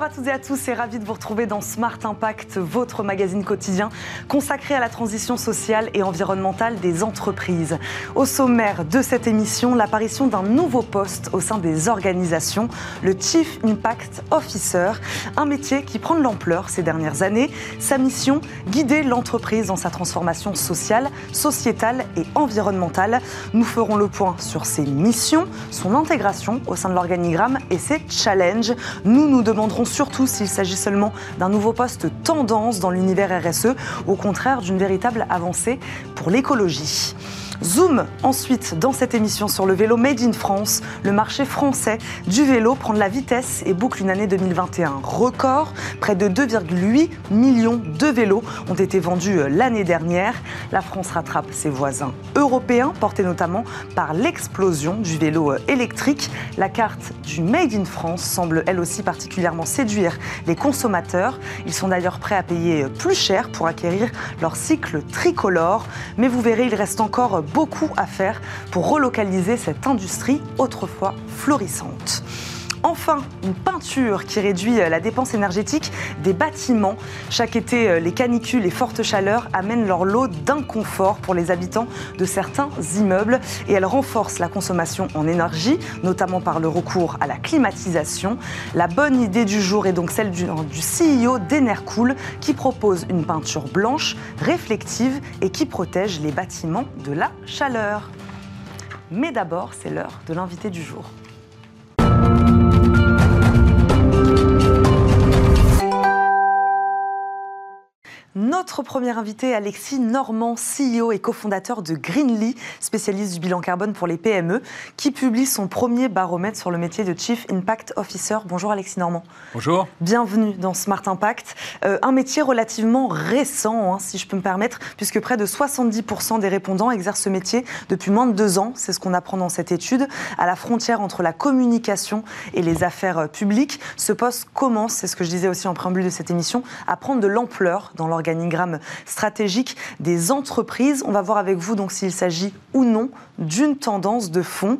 Bonjour à toutes et à tous et ravi de vous retrouver dans Smart Impact, votre magazine quotidien consacré à la transition sociale et environnementale des entreprises. Au sommaire de cette émission, l'apparition d'un nouveau poste au sein des organisations, le Chief Impact Officer, un métier qui prend de l'ampleur ces dernières années. Sa mission, guider l'entreprise dans sa transformation sociale, sociétale et environnementale. Nous ferons le point sur ses missions, son intégration au sein de l'organigramme et ses challenges. Nous nous demandons surtout s'il s'agit seulement d'un nouveau poste tendance dans l'univers RSE au contraire d'une véritable avancée pour l'écologie. Zoom ensuite dans cette émission sur le vélo Made in France. Le marché français du vélo prend de la vitesse et boucle une année 2021 record. Près de 2,8 millions de vélos ont été vendus euh, l'année dernière. La France rattrape ses voisins européens, portés notamment par l'explosion du vélo euh, électrique. La carte du Made in France semble elle aussi particulièrement séduire les consommateurs. Ils sont d'ailleurs prêts à payer euh, plus cher pour acquérir leur cycle tricolore. Mais vous verrez, il reste encore beaucoup à faire pour relocaliser cette industrie autrefois florissante. Enfin, une peinture qui réduit la dépense énergétique des bâtiments. Chaque été, les canicules et fortes chaleurs amènent leur lot d'inconfort pour les habitants de certains immeubles et elles renforcent la consommation en énergie, notamment par le recours à la climatisation. La bonne idée du jour est donc celle du, du CEO d'Enercool qui propose une peinture blanche, réflective et qui protège les bâtiments de la chaleur. Mais d'abord, c'est l'heure de l'invité du jour. Notre premier invité, Alexis Normand, CEO et cofondateur de Greenly, spécialiste du bilan carbone pour les PME, qui publie son premier baromètre sur le métier de Chief Impact Officer. Bonjour Alexis Normand. Bonjour. Bienvenue dans Smart Impact. Euh, un métier relativement récent, hein, si je peux me permettre, puisque près de 70% des répondants exercent ce métier depuis moins de deux ans. C'est ce qu'on apprend dans cette étude. À la frontière entre la communication et les affaires publiques, ce poste commence, c'est ce que je disais aussi en préambule de cette émission, à prendre de l'ampleur dans l'organisation organigramme stratégique des entreprises. On va voir avec vous donc s'il s'agit ou non d'une tendance de fond.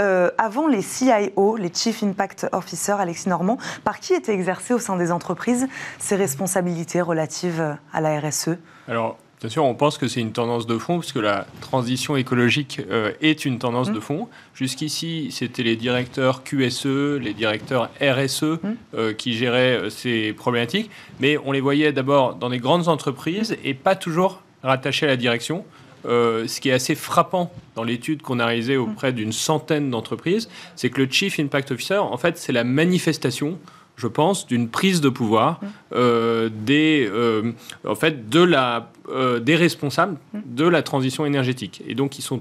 Euh, avant les CIO, les Chief Impact Officer, Alexis Normand, par qui étaient exercées au sein des entreprises ces responsabilités relatives à la RSE Alors, Bien sûr, on pense que c'est une tendance de fond, puisque la transition écologique euh, est une tendance mmh. de fond. Jusqu'ici, c'était les directeurs QSE, les directeurs RSE mmh. euh, qui géraient euh, ces problématiques, mais on les voyait d'abord dans des grandes entreprises et pas toujours rattachés à la direction. ce qui est assez frappant dans l'étude qu'on a réalisée mmh. auprès d'une centaine d'entreprises, c'est que le Chief Impact Officer, en fait, c'est la manifestation je pense, d'une prise de pouvoir euh, des, euh, en fait, de la, euh, des responsables de la transition énergétique. Et donc, ils sont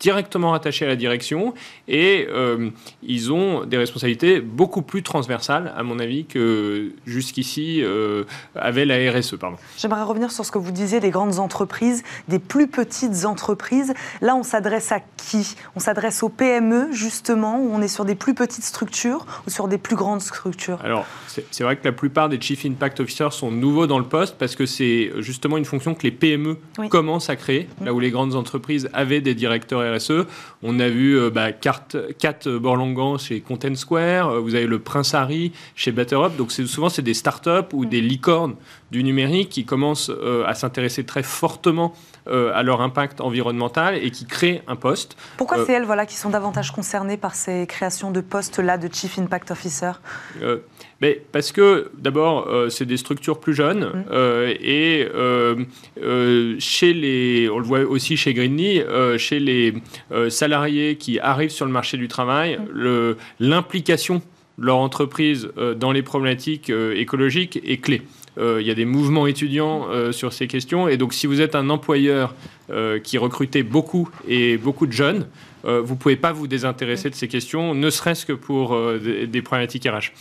directement rattachés à la direction et euh, ils ont des responsabilités beaucoup plus transversales, à mon avis, que jusqu'ici euh, avait la RSE. J'aimerais revenir sur ce que vous disiez des grandes entreprises, des plus petites entreprises. Là, on s'adresse à qui? On s'adresse aux PME, justement, où on est sur des plus petites structures ou sur des plus grandes structures? Alors, c'est vrai que la plupart des Chief Impact Officers sont nouveaux dans le poste parce que c'est justement une fonction que les PME commencent à créer, là où les grandes entreprises avaient des directeurs RSE. On a vu euh, bah, Kat Borlangan chez Content Square, euh, vous avez le Prince Harry chez BetterUp. Donc souvent, c'est des startups ou des licornes du numérique qui commencent euh, à s'intéresser très fortement à leur impact environnemental et qui créent un poste. Pourquoi c'est elles voilà, qui sont davantage concernées par ces créations de postes-là de Chief Impact Officer? Mais parce que d'abord, c'est des structures plus jeunes mmh. et chez les, on le voit aussi chez Greenly, chez les euh, salariés qui arrivent sur le marché du travail, mm. l'implication de leur entreprise euh, dans les problématiques euh, écologiques est clé. Il y a des mouvements étudiants sur ces questions. Et donc, si vous êtes un employeur qui recrutait beaucoup et beaucoup de jeunes, vous ne pouvez pas vous désintéresser de ces questions, ne serait-ce que pour des, problématiques RH.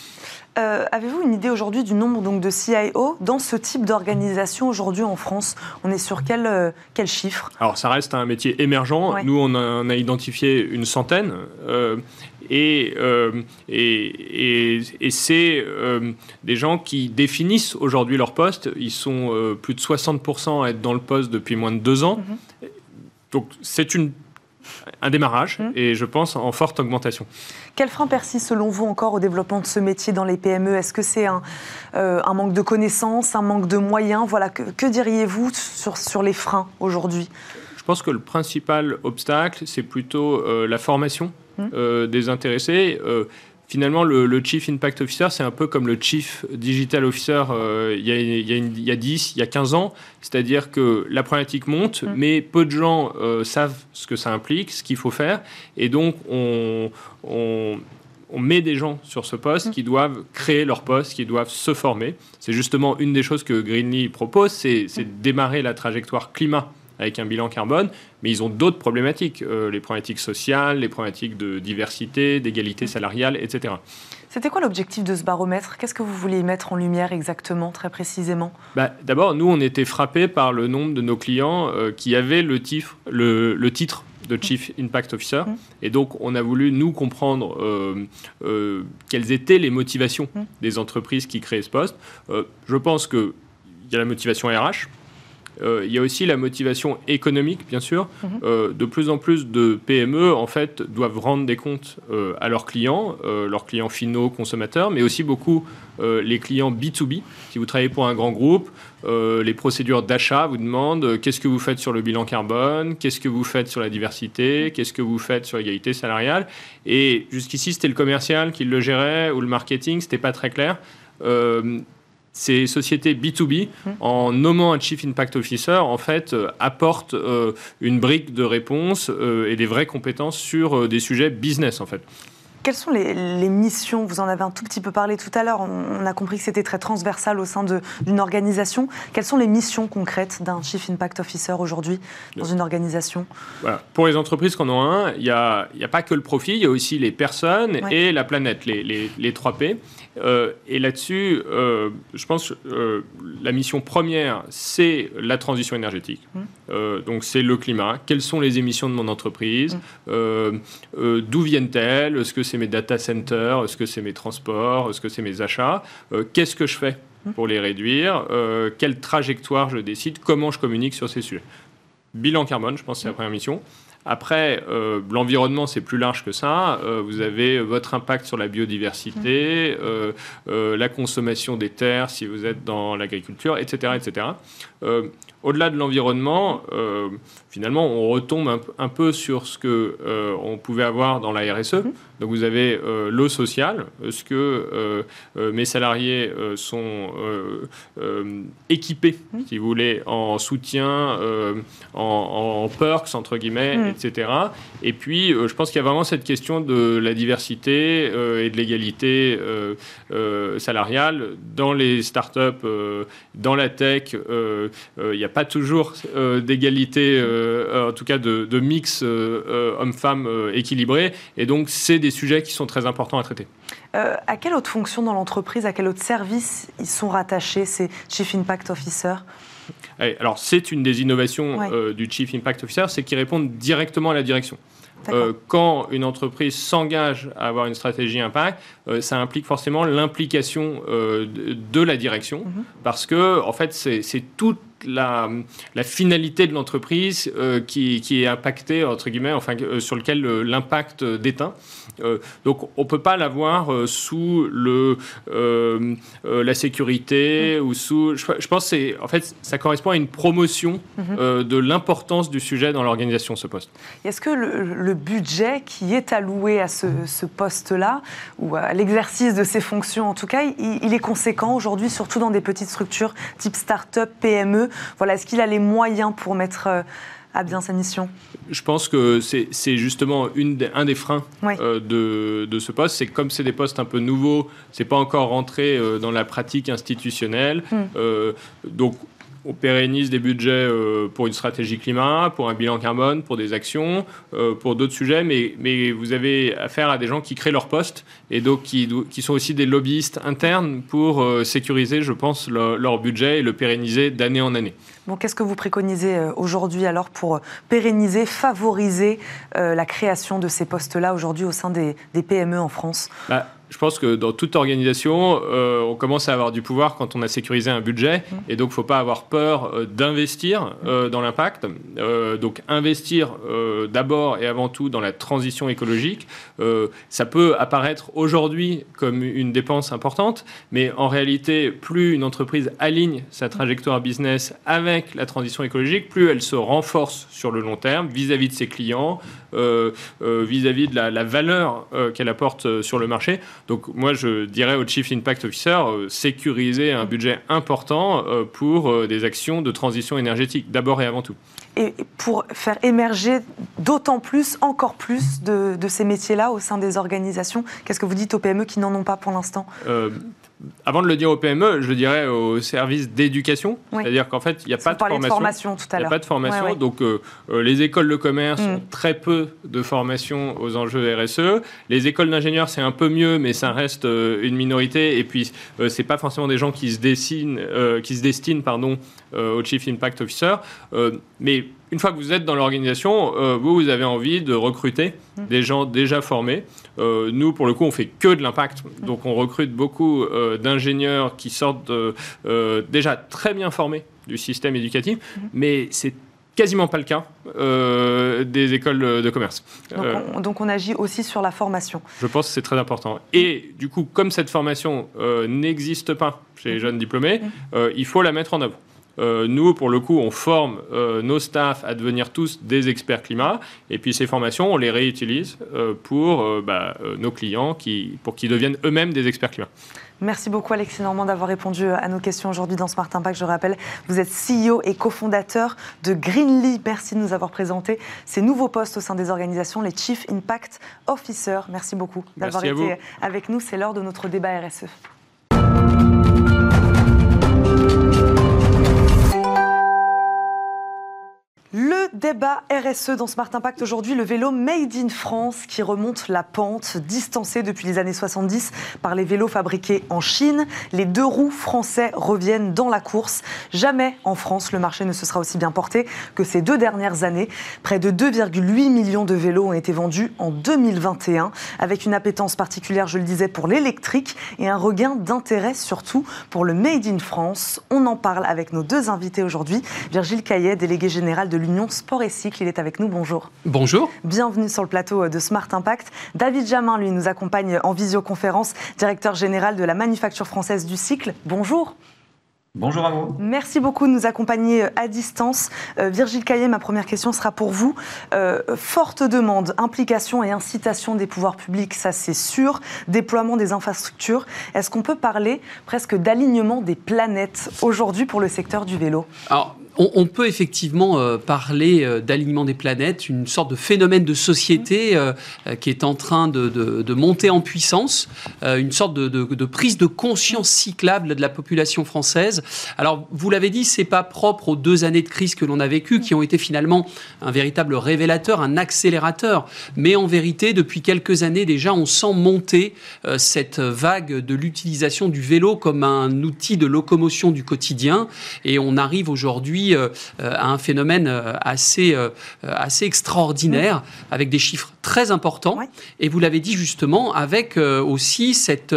Euh, avez-vous une idée aujourd'hui du nombre donc, de CIO dans ce type d'organisation aujourd'hui en France? On est sur quel, euh, quel chiffre? Alors ça reste un métier émergent. Nous, on a, identifié une centaine. Euh, et, et, et, c'est des gens qui définissent aujourd'hui leur poste. Ils sont plus de 60% à être dans le poste depuis moins de deux ans. Mm-hmm. Donc c'est une un démarrage mmh. et je pense en forte augmentation. Quel frein persiste selon vous encore au développement de ce métier dans les PME Est-ce que c'est un, euh, un, manque de connaissances, un manque de moyens? Voilà, Que, que diriez-vous sur, sur les freins aujourd'hui? Je pense que le principal obstacle, c'est plutôt euh, la formation mmh. euh, des intéressés finalement, le, Chief Impact Officer, c'est un peu comme le Chief Digital Officer euh, il, y a, il, y a 10, il y a 15 ans. C'est-à-dire que la problématique monte, mm. mais peu de gens euh, savent ce que ça implique, ce qu'il faut faire. Et donc, on, on, met des gens sur ce poste mm. qui doivent créer leur poste, qui doivent se former. C'est justement une des choses que Greenly propose, c'est de démarrer la trajectoire climat avec un bilan carbone, mais ils ont d'autres problématiques, euh, les problématiques sociales, les problématiques de diversité, d'égalité salariale, etc. C'était quoi l'objectif de ce baromètre? Qu'est-ce que vous vouliez mettre en lumière exactement, très précisément? Bah, D'abord, nous, on était frappés par le nombre de nos clients euh, qui avaient le, titre, le, titre de Chief Impact Officer. Mmh. Et donc, on a voulu, nous, comprendre euh, quelles étaient les motivations mmh. des entreprises qui créaient ce poste. je pense qu'il y a la motivation RH, euh, il y a aussi la motivation économique, bien sûr. Mhm. Euh, de plus en plus de PME, en fait, doivent rendre des comptes euh, à leurs clients, leurs clients finaux, consommateurs, mais aussi beaucoup les clients B2B. Si vous travaillez pour un grand groupe, les procédures d'achat vous demandent qu'est-ce que vous faites sur le bilan carbone, qu'est-ce que vous faites sur la diversité, qu'est-ce que vous faites sur l'égalité salariale. Et jusqu'ici, c'était le commercial qui le gérait ou le marketing, c'était pas très clair ces sociétés B2B, mmh. en nommant un Chief Impact Officer, en fait, euh, apportent euh, une brique de réponse euh, et des vraies compétences sur des sujets business, en fait. Quelles sont les, missions? Vous en avez un tout petit peu parlé tout à l'heure. On, a compris que c'était très transversal au sein d'une organisation. Quelles sont les missions concrètes d'un Chief Impact Officer aujourd'hui dans une organisation? Pour les entreprises qu'on a un, il n'y a, a, pas que le profit, il y a aussi les personnes et la planète, les, les, les 3 P. Euh, et là-dessus, euh, je pense que euh, la mission première, c'est la transition énergétique. Mmh. donc, c'est le climat. Quelles sont les émissions de mon entreprise? Mmh. D'où viennent-elles? Est-ce que c'est mes data centers Est-ce que c'est mes transports Est-ce que c'est mes achats Qu'est-ce que je fais pour les réduire Quelle trajectoire je décide Comment je communique sur ces sujets Bilan carbone, je pense que c'est la première mission. Après, euh, l'environnement, c'est plus large que ça. Euh, vous avez votre impact sur la biodiversité, euh, la consommation des terres si vous êtes dans l'agriculture, etc. etc. Au-delà de l'environnement, finalement, on retombe un, peu sur ce que on pouvait avoir dans la RSE. Donc vous avez l'eau sociale. Est-ce que mes salariés sont équipés, mm-hmm. si vous voulez, en soutien, en, perks, entre guillemets, mm. etc. Et puis, je pense qu'il y a vraiment cette question de la diversité et de l'égalité salariale dans les startups, dans la tech. Il n'y a pas toujours d'égalité, en tout cas de, de mix homme-femme équilibré. Et donc, c'est des sujets qui sont très importants à traiter. à quelle autre fonction dans l'entreprise, à quel autre service ils sont rattachés, ces Chief Impact Officers alors, c'est une des innovations euh, du Chief Impact Officer, c'est qu'ils répondent directement à la direction. Euh, quand une entreprise s'engage à avoir une stratégie impact, euh, ça implique forcément l'implication de, la direction, mhm. parce que en fait, c'est toute la, la, finalité de l'entreprise qui, qui, est impactée, entre guillemets, enfin, sur lequel l'impact déteint. Euh, donc on ne peut pas l'avoir euh, sous le, euh, la sécurité ou sous... Je, pense que en fait, ça correspond à une promotion mhm. de l'importance du sujet dans l'organisation, ce poste. Est-ce que le, budget qui est alloué à ce, poste-là, ou à l'exercice de ces fonctions en tout cas, il, est conséquent aujourd'hui, surtout dans des petites structures type start-up, PME voilà, Est-ce qu'il a les moyens pour mettre bien sa mission Je pense que c'est justement une un des freins euh, de, ce poste. C'est comme c'est des postes un peu nouveaux, c'est pas encore rentré euh, dans la pratique institutionnelle. Hmm. Euh, donc on pérennise des budgets euh, pour une stratégie climat, pour un bilan carbone, pour des actions, euh, pour d'autres sujets, mais, mais vous avez affaire à des gens qui créent leur poste et donc qui, qui sont aussi des lobbyistes internes pour euh, sécuriser, je pense, leur budget et le pérenniser d'année en année. Bon, qu'est-ce que vous préconisez aujourd'hui alors pour pérenniser, favoriser la création de ces postes-là aujourd'hui au sein des, des PME en France? Bah, je pense que dans toute organisation, euh, on commence à avoir du pouvoir quand on a sécurisé un budget. Mmh. Et donc, il ne faut pas avoir peur euh, d'investir euh, dans l'impact. donc, investir d'abord et avant tout dans la transition écologique, ça peut apparaître aujourd'hui comme une dépense importante. Mais en réalité, plus une entreprise aligne sa trajectoire business avec la transition écologique, plus elle se renforce sur le long terme vis-à-vis de ses clients, vis-à-vis de la, la valeur qu'elle apporte sur le marché. Donc moi, je dirais au Chief Impact Officer, euh, sécuriser un budget important euh, pour euh, des actions de transition énergétique, d'abord et avant tout. Et pour faire émerger d'autant plus, encore plus de, de ces métiers-là au sein des organisations, qu'est-ce que vous dites aux PME qui n'en ont pas pour l'instant? Avant de le dire au PME, je le dirais au service d'éducation. C'est-à-dire qu'en fait, il n'y a pas de formation. de. Il n'y a pas de formation. Donc, euh, euh, les écoles de commerce mm. ont très peu de formation aux enjeux RSE. Les écoles d'ingénieurs, c'est un peu mieux, mais ça reste euh, une minorité. Et puis, ce c'est pas forcément des gens qui se, dessinent, qui se destinent pardon, au Chief Impact Officer. mais une fois que vous êtes dans l'organisation, euh, vous, vous avez envie de recruter mmh. des gens déjà formés. Euh, nous, pour le coup, on fait que de l'impact. Donc, on recrute beaucoup euh, d'ingénieurs qui sortent déjà très bien formés du système éducatif, mmh. mais c'est quasiment pas le cas des écoles de commerce. Donc on, agit aussi sur la formation. Je pense que c'est très important. Et du coup, comme cette formation n'existe pas chez les mmh. jeunes diplômés, il faut la mettre en œuvre. Euh, nous, pour le coup, on forme euh, nos staffs à devenir tous des experts climat. Et puis ces formations, on les réutilise euh, pour bah, nos clients qui, pour qu'ils deviennent eux-mêmes des experts climat. Merci beaucoup Alexis Normand d'avoir répondu à nos questions aujourd'hui dans Smart Impact. Je rappelle, vous êtes CEO et cofondateur de Greenly. Merci de nous avoir présenté ces nouveaux postes au sein des organisations, les Chief Impact Officers. Merci beaucoup d'avoir été avec nous. C'est l'heure de notre débat RSE. Le débat RSE dans Smart Impact aujourd'hui, le vélo Made in France qui remonte la pente, distancé depuis les années 70 par les vélos fabriqués en Chine. Les deux roues français reviennent dans la course. Jamais en France le marché ne se sera aussi bien porté que ces deux dernières années. Près de 2,8 millions de vélos ont été vendus en 2021, avec une appétence particulière, je le disais, pour l'électrique et un regain d'intérêt surtout pour le Made in France. On en parle avec nos deux invités aujourd'hui. Virgile Caillet, délégué général de l'Union Sport et Cycle. Il est avec nous. Bonjour. Bonjour. Bienvenue sur le plateau de Smart Impact. David Jamin, lui, nous accompagne en visioconférence, directeur général de la manufacture française du cycle. Bonjour. Bonjour à vous. Merci beaucoup de nous accompagner euh, à distance. Euh, Virgile Caillet, ma première question sera pour vous. Euh, forte demande, implication et incitation des pouvoirs publics, ça c'est sûr. Déploiement des infrastructures. Est-ce qu'on peut parler presque d'alignement des planètes aujourd'hui pour le secteur du vélo? On, peut effectivement euh, parler euh, d'alignement des planètes, une sorte de phénomène de société euh, qui est en train de, monter en puissance, une sorte de, prise de conscience cyclable de la population française. Alors, vous l'avez dit, c'est pas propre aux deux années de crise que l'on a vécues, qui ont été finalement un véritable révélateur, un accélérateur. Mais en vérité, depuis quelques années déjà, on sent monter cette vague de l'utilisation du vélo comme un outil de locomotion du quotidien, et on arrive aujourd'hui euh, à un phénomène euh, assez, euh, assez extraordinaire, avec des chiffres très importants. Et vous l'avez dit justement, avec aussi cette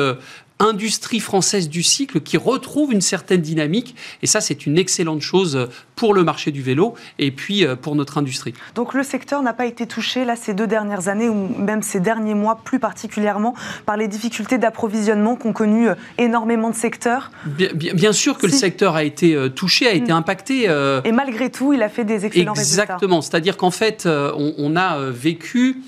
industrie française du cycle qui retrouve une certaine dynamique. Et ça, c'est une excellente chose pour le marché du vélo et puis euh, pour notre industrie. Donc le secteur n'a pas été touché là ces deux dernières années ou même ces derniers mois plus particulièrement par les difficultés d'approvisionnement qu'ont connues euh, énormément de secteurs? Bien, bien, sûr que le secteur a été euh, touché, a été mm. impacté. Et malgré tout, il a fait des excellents résultats. Exactement. C'est-à-dire qu'en fait, on, a vécu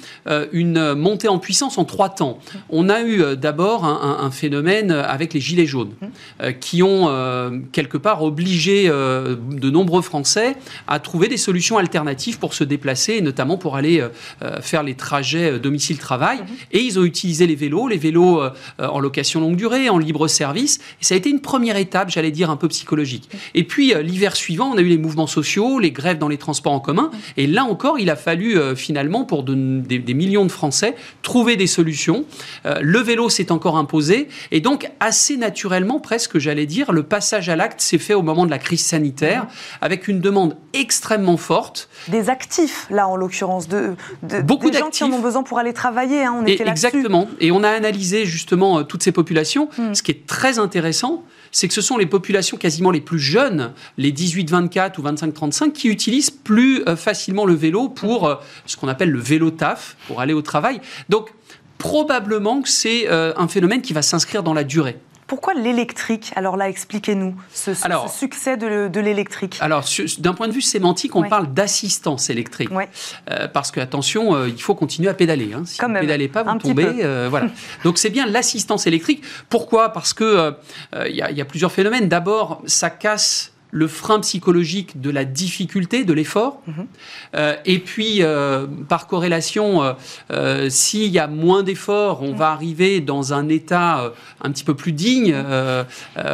une montée en puissance en trois temps. On a eu d'abord un phénomène avec les Gilets jaunes, euh, qui ont euh, quelque part obligé euh, de nombreux Français à trouver des solutions alternatives pour se déplacer, notamment pour aller faire les trajets domicile-travail. Mhm. Et ils ont utilisé les vélos, les vélos en location longue durée, en libre service. Et ça a été une première étape, j'allais dire, un peu psychologique. Et puis l'hiver suivant, on a eu les mouvements sociaux, les grèves dans les transports en commun. Et là encore, il a fallu finalement, pour des, des, millions de Français, trouver des solutions. le vélo s'est encore imposé Et donc, assez naturellement, presque, j'allais dire, le passage à l'acte s'est fait au moment de la crise sanitaire, avec une demande extrêmement forte. Des actifs, là, en l'occurrence, de, de beaucoup de gens qui en ont besoin pour aller travailler. Hein, on était Exactement. Et on a analysé justement euh, toutes ces populations. Hmm. Ce qui est très intéressant, c'est que ce sont les populations quasiment les plus jeunes, les 18-24 ou 25-35, qui utilisent plus euh, facilement le vélo pour euh, ce qu'on appelle le vélo taf, pour aller au travail. Donc, probablement que c'est un phénomène qui va s'inscrire dans la durée. Pourquoi l'électrique? Alors là, expliquez-nous ce, succès de, l'électrique. Alors, d'un point de vue sémantique, on parle d'assistance électrique. Euh, parce que, attention, euh, il faut continuer à pédaler. Hein. Si vous ne pédalez pas, vous tombez. Euh, voilà. Donc, c'est bien l'assistance électrique. Pourquoi? Parce qu'il il y, a plusieurs phénomènes. D'abord, ça casse le frein psychologique de la difficulté, de l'effort. Mhm. Euh, et puis, euh, par corrélation, euh, s'il y a moins d'efforts, on mhm. va arriver dans un état un petit peu plus digne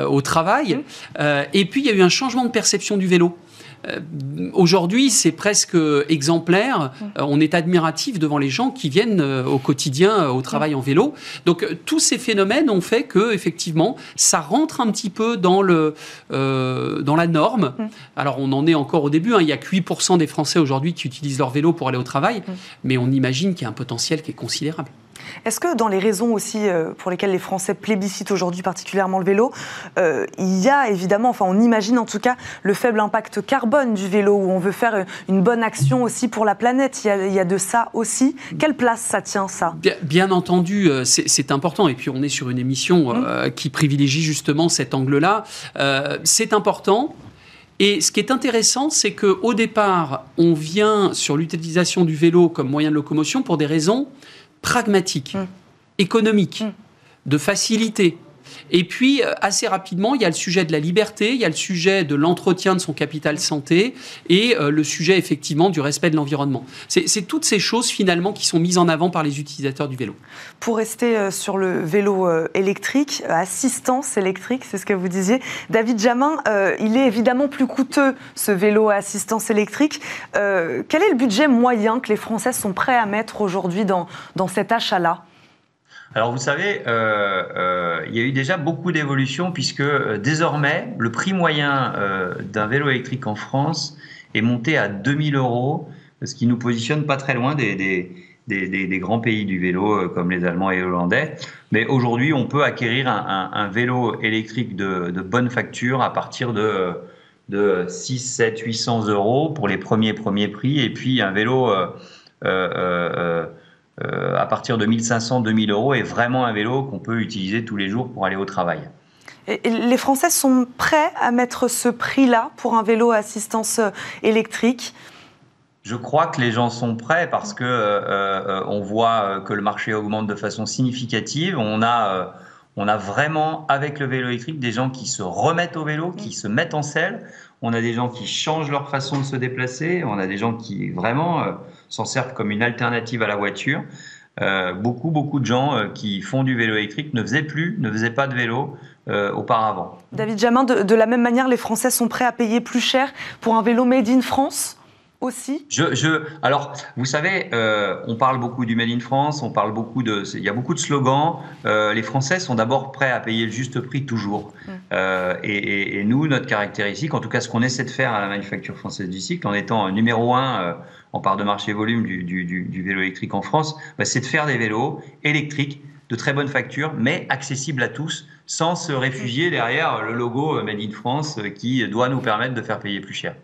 au travail. Mhm. et puis, il y a eu un changement de perception du vélo. Euh, aujourd'hui, c'est presque exemplaire. Euh, on est admiratif devant les gens qui viennent euh, au quotidien au travail en vélo. Donc tous ces phénomènes ont fait que effectivement, ça rentre un petit peu dans le dans la norme. Alors on en est encore au début. Hein. Il n'y a que 8% des Français aujourd'hui qui utilisent leur vélo pour aller au travail, mais on imagine qu'il y a un potentiel qui est considérable. Est-ce que dans les raisons aussi euh, pour lesquelles les Français plébiscitent aujourd'hui particulièrement le vélo, euh, il y a évidemment, enfin on imagine en tout cas le faible impact carbone du vélo, où on veut faire une bonne action aussi pour la planète. Il y a, de ça aussi. Quelle place ça tient ça? Bien, entendu, euh, c'est important. Et puis on est sur une émission mmh. qui privilégie justement cet angle-là. c'est important. Et ce qui est intéressant, c'est qu'au départ, on vient sur l'utilisation du vélo comme moyen de locomotion pour des raisons pragmatique, mm. économique, mm. de facilité. Et puis, euh, assez rapidement, il y a le sujet de la liberté, il y a le sujet de l'entretien de son capital santé et euh, le sujet, effectivement, du respect de l'environnement. C'est toutes ces choses, finalement, qui sont mises en avant par les utilisateurs du vélo. Pour rester euh, sur le vélo électrique, assistance électrique, c'est ce que vous disiez. David Jamin, il est évidemment plus coûteux, ce vélo à assistance électrique. quel est le budget moyen que les Français sont prêts à mettre aujourd'hui dans, dans cet achat-là? Alors vous savez, euh, euh, il y a eu déjà beaucoup d'évolutions puisque euh, désormais le prix moyen d'un vélo électrique en France est monté à 2000 euros, ce qui nous positionne pas très loin des, des, grands pays du vélo comme les Allemands et les Hollandais. Mais aujourd'hui, on peut acquérir un, vélo électrique de, bonne facture à partir de, de 6, 7, 800 euros pour les premiers premiers prix, et puis un vélo à partir de 1500, 2000 euros est vraiment un vélo qu'on peut utiliser tous les jours pour aller au travail. Et les Français sont prêts à mettre ce prix-là pour un vélo à assistance euh, électrique? Je crois que les gens sont prêts parce que euh, on voit que le marché augmente de façon significative. On a, on a vraiment avec le vélo électrique des gens qui se remettent au vélo, qui se mettent en selle. On a des gens qui changent leur façon de se déplacer. On a des gens qui vraiment s'en servent comme une alternative à la voiture. Euh, beaucoup, beaucoup de gens euh, qui font du vélo électrique ne faisaient plus, ne faisaient pas de vélo euh, auparavant. David Jamin, de, la même manière, les Français sont prêts à payer plus cher pour un vélo made in France? Aussi je, je, Alors, vous savez, on parle beaucoup du Made in France, on parle beaucoup de. Il y a beaucoup de slogans. les Français sont d'abord prêts à payer le juste prix toujours. Mm. Et, et, nous, notre caractéristique, en tout cas ce qu'on essaie de faire à la manufacture française du cycle, en étant numéro un en part de marché volume du, vélo électrique en France, bah, c'est de faire des vélos électriques de très bonne facture, mais accessibles à tous, sans se réfugier derrière le logo euh, Made in France euh, qui doit nous permettre de faire payer plus cher.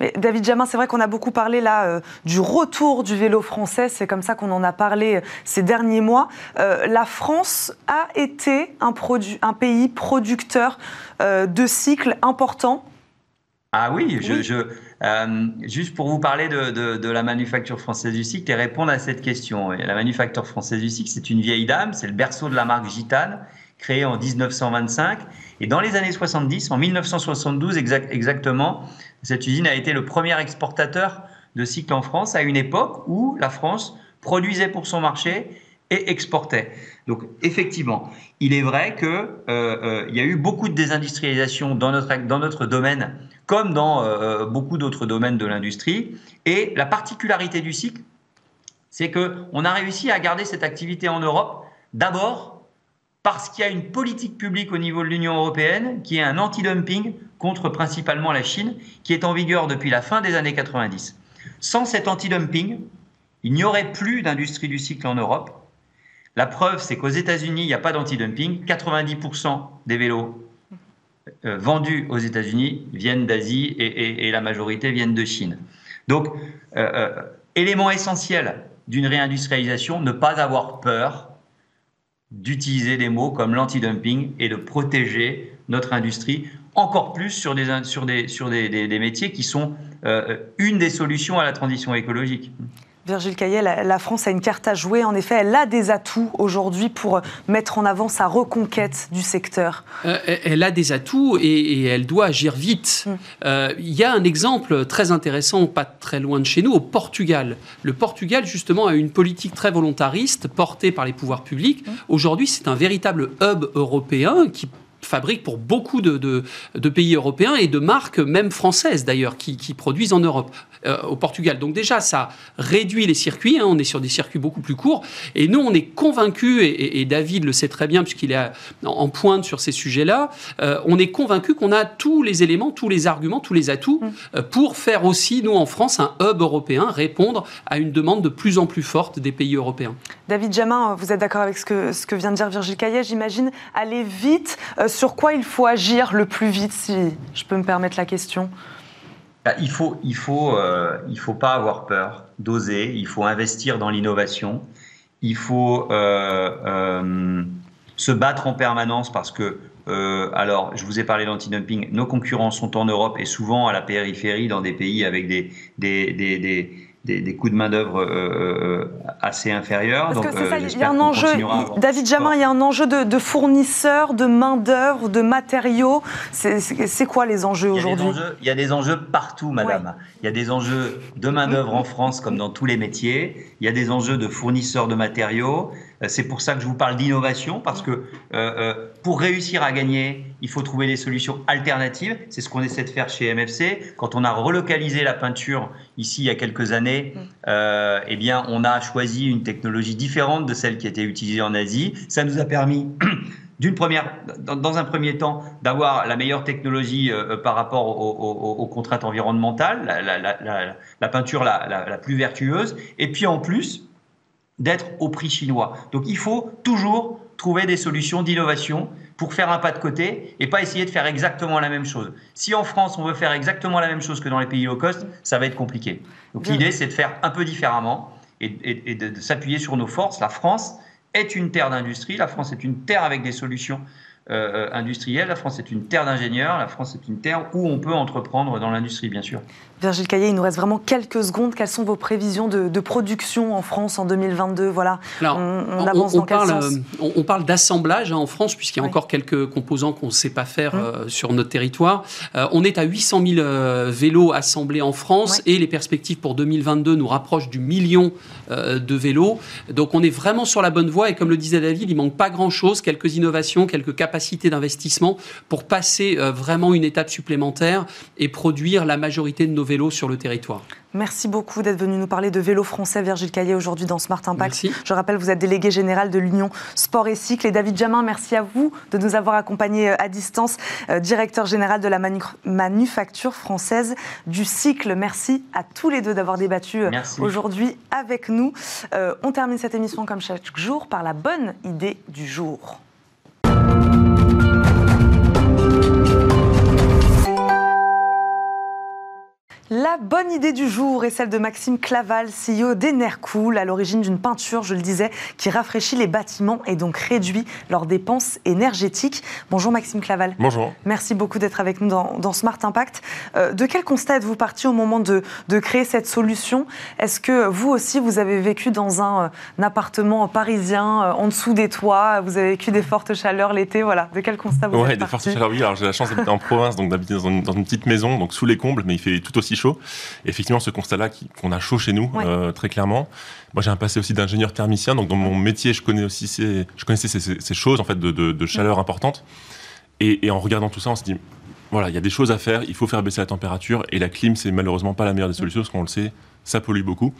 Mais David Jamin, c'est vrai qu'on a beaucoup parlé là euh, du retour du vélo français, c'est comme ça qu'on en a parlé ces derniers mois. la France a été un, un pays producteur de cycles importants ah oui, je, euh, juste pour vous parler de, la manufacture française du cycle et répondre à cette question. La manufacture française du cycle, c'est une vieille dame, c'est le berceau de la marque Gitane, créée en 1925. Et dans les années 70, en 1972 exactement, cette usine a été le premier exportateur de cycles en France à une époque où la France produisait pour son marché et exportait. Donc effectivement, il est vrai qu'il euh, euh, y a eu beaucoup de désindustrialisation dans notre, dans notre domaine, comme dans euh, beaucoup d'autres domaines de l'industrie. Et la particularité du cycle, c'est qu'on a réussi à garder cette activité en Europe, d'abord parce qu'il y a une politique publique au niveau de l'Union européenne qui est un anti-dumping contre principalement la Chine, qui est en vigueur depuis la fin des années 90. Sans cet anti-dumping, il n'y aurait plus d'industrie du cycle en Europe. La preuve, c'est qu'aux États-Unis, il n'y a pas d'anti-dumping. 90% des vélos euh, vendus aux États-Unis viennent d'Asie et, la majorité viennent de Chine. Donc, euh, euh, élément essentiel d'une réindustrialisation, ne pas avoir peur d'utiliser des mots comme l'anti-dumping et de protéger notre industrie, encore plus sur des, sur des, sur des, métiers qui sont euh, une des solutions à la transition écologique. Virgile Caillet, la, France a une carte à jouer. En effet, elle a des atouts aujourd'hui pour mettre en avant sa reconquête du secteur. Euh, elle a des atouts et, elle doit agir vite. Mm. Euh, il y a un exemple très intéressant, pas très loin de chez nous, au Portugal. Le Portugal, justement, a une politique très volontariste portée par les pouvoirs publics. Mm. Aujourd'hui, c'est un véritable hub européen qui fabrique pour beaucoup de, pays européens et de marques, même françaises d'ailleurs, qui, produisent en Europe, euh, au Portugal. Donc déjà, ça réduit les circuits, hein, on est sur des circuits beaucoup plus courts, et nous, on est convaincus, et, David le sait très bien puisqu'il est en pointe sur ces sujets-là, euh, on est convaincus qu'on a tous les éléments, tous les arguments, tous les atouts mm. euh, pour faire aussi, nous en France, un hub européen, répondre à une demande de plus en plus forte des pays européens. David Jamin, vous êtes d'accord avec ce que, ce que vient de dire Virgile Caillet, j'imagine, aller vite sur quoi il faut agir le plus vite, si je peux me permettre la question? Bah, il faut, il faut, euh, il faut pas avoir peur, d'oser. Il faut investir dans l'innovation. Il faut euh, euh, se battre en permanence parce que, alors, je vous ai parlé d'anti-dumping. Nos concurrents sont en Europe et souvent à la périphérie dans des pays avec des, des des, coûts de main-d'œuvre euh, euh, assez inférieurs. Parce que ça, il y a un enjeu, David Jamin, il y a un enjeu de, fournisseurs, de main-d'œuvre, de matériaux. C'est quoi les enjeux aujourd'hui? Il y a des enjeux partout, madame. Il y a des enjeux de main-d'œuvre en France, comme dans tous les métiers. Il y a des enjeux de fournisseurs de matériaux. Euh, c'est pour ça que je vous parle d'innovation, parce que euh, euh, pour réussir à gagner, il faut trouver des solutions alternatives. C'est ce qu'on essaie de faire chez MFC. Quand on a relocalisé la peinture ici il y a quelques années, mm. eh bien, on a choisi une technologie différente de celle qui était utilisée en Asie. Ça nous a permis d'une première, dans, un premier temps, d'avoir la meilleure technologie par rapport aux, contraintes environnementales, la, peinture la, plus vertueuse, et puis en plus, d'être au prix chinois. Donc il faut toujours trouver des solutions d'innovation pour faire un pas de côté et pas essayer de faire exactement la même chose. Si en France on veut faire exactement la même chose que dans les pays low cost, ça va être compliqué. Donc l'idée c'est de faire un peu différemment et, de s'appuyer sur nos forces. La France est une terre d'industrie, la France est une terre avec des solutions euh, industrielle. La France est une terre d'ingénieurs, la France est une terre où on peut entreprendre dans l'industrie, bien sûr. Virgile Caillet, il nous reste vraiment quelques secondes. Quelles sont vos prévisions de, production en France en 2022 Voilà, on, avance dans parle, quel sens on, parle d'assemblage hein, en France, puisqu'il y a encore quelques composants qu'on ne sait pas faire hum. euh, sur notre territoire. Euh, on est à 800 000 vélos assemblés en France et les perspectives pour 2022 nous rapprochent du million de vélos. Donc on est vraiment sur la bonne voie et comme le disait David, il manque pas grand-chose, quelques innovations, quelques capacités capacité d'investissement pour passer euh, vraiment une étape supplémentaire et produire la majorité de nos vélos sur le territoire. Merci beaucoup d'être venu nous parler de vélo français, Virgile Caillé, aujourd'hui dans Smart Impact. Je rappelle, vous êtes délégué général de l'Union Sport et Cycle. Et David Jamin, merci à vous de nous avoir accompagnés euh, à distance, euh, directeur général de la manufacture française du cycle. Merci à tous les deux d'avoir débattu aujourd'hui avec nous. on termine cette émission comme chaque jour par la bonne idée du jour. La bonne idée du jour est celle de Maxime Claval, CEO d'Enercool, à l'origine d'une peinture, je le disais, qui rafraîchit les bâtiments et donc réduit leurs dépenses énergétiques. Bonjour Maxime Claval. Bonjour. Merci beaucoup d'être avec nous dans, Smart Impact. Euh, de quel constat êtes-vous parti au moment de, créer cette solution? Est-ce que vous aussi, vous avez vécu dans un, euh, appartement parisien, euh, en dessous des toits Vous avez vécu des fortes chaleurs l'été Voilà. De quel constat vous ouais, des fortes chaleurs, oui. Alors j'ai la chance d'habiter en province, donc d'habiter dans, dans, une petite maison, donc sous les combles, mais il fait tout aussi chaud. Effectivement, ce constat-là qu'on a chaud chez nous, euh, très clairement. Moi, j'ai un passé aussi d'ingénieur thermicien, donc dans mon métier, je connais aussi ces, je connaissais ces, choses en fait de, chaleur importante. Et, en regardant tout ça, on se dit, voilà, il y a des choses à faire, il faut faire baisser la température, et la clim, c'est malheureusement pas la meilleure des solutions, parce qu'on le sait, ça pollue beaucoup.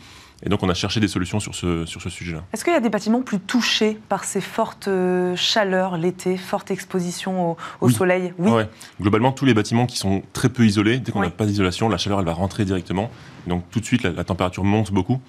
Et donc, on a cherché des solutions sur ce, sur ce sujet-là. Est-ce qu'il y a des bâtiments plus touchés par ces fortes euh, chaleurs l'été, forte exposition au, soleil? Oui. Globalement, tous les bâtiments qui sont très peu isolés, dès qu'on n'a pas d'isolation, la chaleur, elle va rentrer directement. Donc, tout de suite, la température monte beaucoup.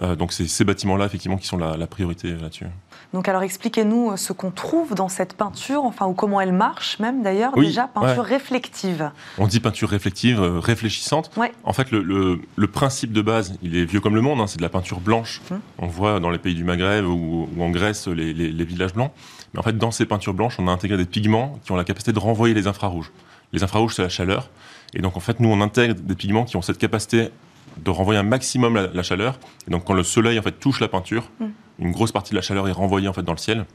Euh, donc c'est ces bâtiments-là, effectivement, qui sont la, priorité là-dessus. Donc alors expliquez-nous euh, ce qu'on trouve dans cette peinture, enfin, ou comment elle marche même d'ailleurs, déjà, peinture réflective. On dit peinture réflective, euh, réfléchissante. En fait, le, principe de base, il est vieux comme le monde, hein, c'est de la peinture blanche. Hum. On voit dans les pays du Maghreb ou, en Grèce les, les, villages blancs. Mais en fait, dans ces peintures blanches, on a intégré des pigments qui ont la capacité de renvoyer les infrarouges. Les infrarouges, c'est la chaleur. Et donc, en fait, nous, on intègre des pigments qui ont cette capacité de renvoyer un maximum la, chaleur. Et donc quand le soleil en fait touche la peinture, mm. Une grosse partie de la chaleur est renvoyée en fait dans le ciel.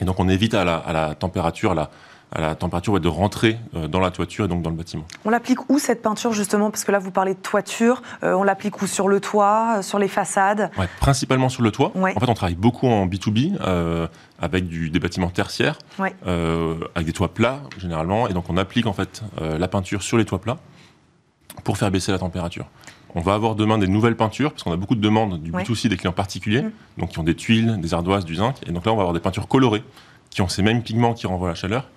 Et donc on évite à la, température, à la, à la température de rentrer euh, dans la toiture et donc dans le bâtiment. On l'applique où cette peinture justement? Parce que là vous parlez de toiture, euh, on l'applique où? Sur le toit, euh, sur les façades? Principalement sur le toit. En fait on travaille beaucoup en B2B avec des bâtiments tertiaires, avec des toits plats généralement, et donc on applique en fait la peinture sur les toits plats pour faire baisser la température. On va avoir demain des nouvelles peintures, parce qu'on a beaucoup de demandes du B2C des clients particuliers, mm. donc qui ont des tuiles, des ardoises, du zinc. Et donc là, on va avoir des peintures colorées, qui ont ces mêmes pigments qui renvoient la chaleur,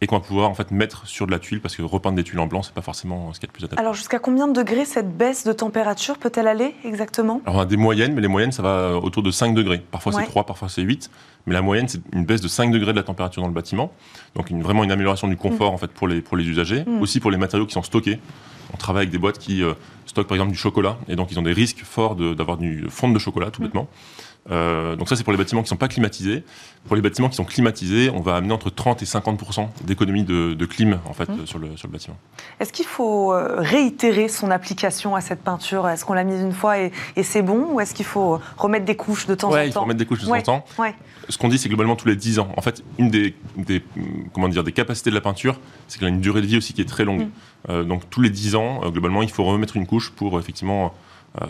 et qu'on va pouvoir en fait mettre sur de la tuile parce que repeindre des tuiles en blanc c'est pas forcément ce qui est le plus adapté. Alors jusqu'à combien de degrés cette baisse de température peut-elle aller exactement? Alors on a des moyennes mais les moyennes ça va autour de 5 degrés. Parfois c'est 3, parfois c'est 8, mais la moyenne c'est une baisse de 5 degrés de la température dans le bâtiment. Donc une, vraiment une amélioration du confort mm. en fait pour les pour les usagers, mm. aussi pour les matériaux qui sont stockés. On travaille avec des boîtes qui euh, stockent par exemple du chocolat, et donc ils ont des risques forts d'avoir du fonte de chocolat tout mm. bêtement. Euh, donc ça, c'est pour les bâtiments qui ne sont pas climatisés. Pour les bâtiments qui sont climatisés, on va amener entre 30 et 50% d'économie de, clim en fait, mmh. sur, le, sur, le, bâtiment. Est-ce qu'il faut euh, réitérer son application à cette peinture? Est-ce qu'on l'a mise une fois et, c'est bon? Ou est-ce qu'il faut remettre des couches de temps en temps il faut remettre des couches de temps en temps. Ce qu'on dit, c'est globalement tous les 10 ans. En fait, une des, comment dire, des capacités de la peinture, c'est qu'elle a une durée de vie aussi qui est très longue. Mmh. Euh, donc tous les 10 ans, globalement, il faut remettre une couche pour effectivement euh,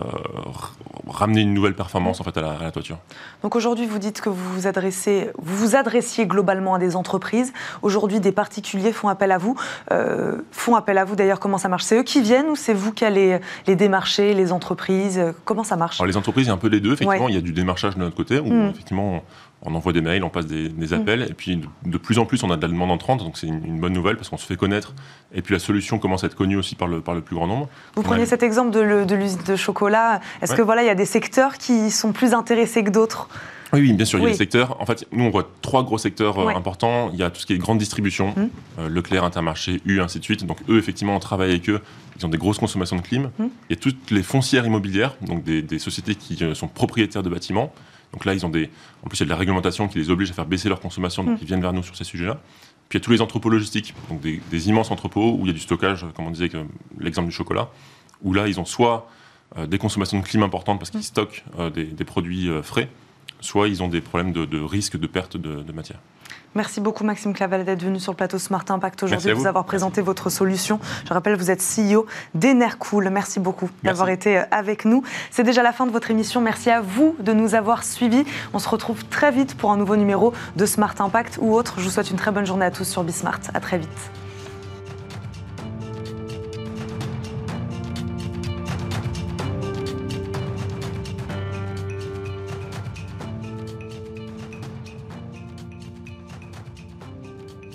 ramener une nouvelle performance en fait à la, toiture. Donc aujourd'hui, vous dites que vous vous adressez, vous vous adressiez globalement à des entreprises. Aujourd'hui, des particuliers font appel à vous. Euh, font appel à vous. D'ailleurs, comment ça marche? C'est eux qui viennent ou c'est vous qui allez les démarcher, les entreprises? Comment ça marche? Les entreprises, il y a un peu les deux. Effectivement, il y a du démarchage de notre côté où hmm. effectivement on envoie des mails, on passe des, mm. appels, et puis de, plus en plus on a de la demande entrante, donc c'est une, bonne nouvelle parce qu'on se fait connaître, et puis la solution commence à être connue aussi par le, par le plus grand nombre. Vous prenez cet exemple de l'usine de, chocolat, est-ce que voilà, il y a des secteurs qui sont plus intéressés que d'autres? Oui, bien sûr, il y a des secteurs. En fait, nous, on voit trois gros secteurs euh, importants. Il y a tout ce qui est grande distribution, mm. euh, Leclerc, Intermarché, U, ainsi de suite. Donc, eux, effectivement, on travaille avec eux. Ils ont des grosses consommations de clim. Mm. Il y a toutes les foncières immobilières, donc des, des sociétés qui euh, sont propriétaires de bâtiments. Donc là, ils ont des. En plus, il y a de la réglementation qui les oblige à faire baisser leur consommation, donc mm. ils viennent vers nous sur ces sujets-là. Puis il y a tous les entrepôts logistiques, donc des, immenses entrepôts où il y a du stockage, comme on disait, l'exemple du chocolat, où là, ils ont soit euh, des consommations de clim importantes parce qu'ils mm. stockent euh, des, produits euh, frais, soit ils ont des problèmes de, risque de perte de matière. Merci beaucoup Maxime Clavel d'être venu sur le plateau Smart Impact aujourd'hui, de vous avoir présenté votre solution. Je rappelle, vous êtes CEO d'Enercool. Merci beaucoup d'avoir été euh, avec nous. C'est déjà la fin de votre émission. Merci à vous de nous avoir suivis. On se retrouve très vite pour un nouveau numéro de Smart Impact ou autre. Je vous souhaite une très bonne journée à tous sur Bismart. À très vite.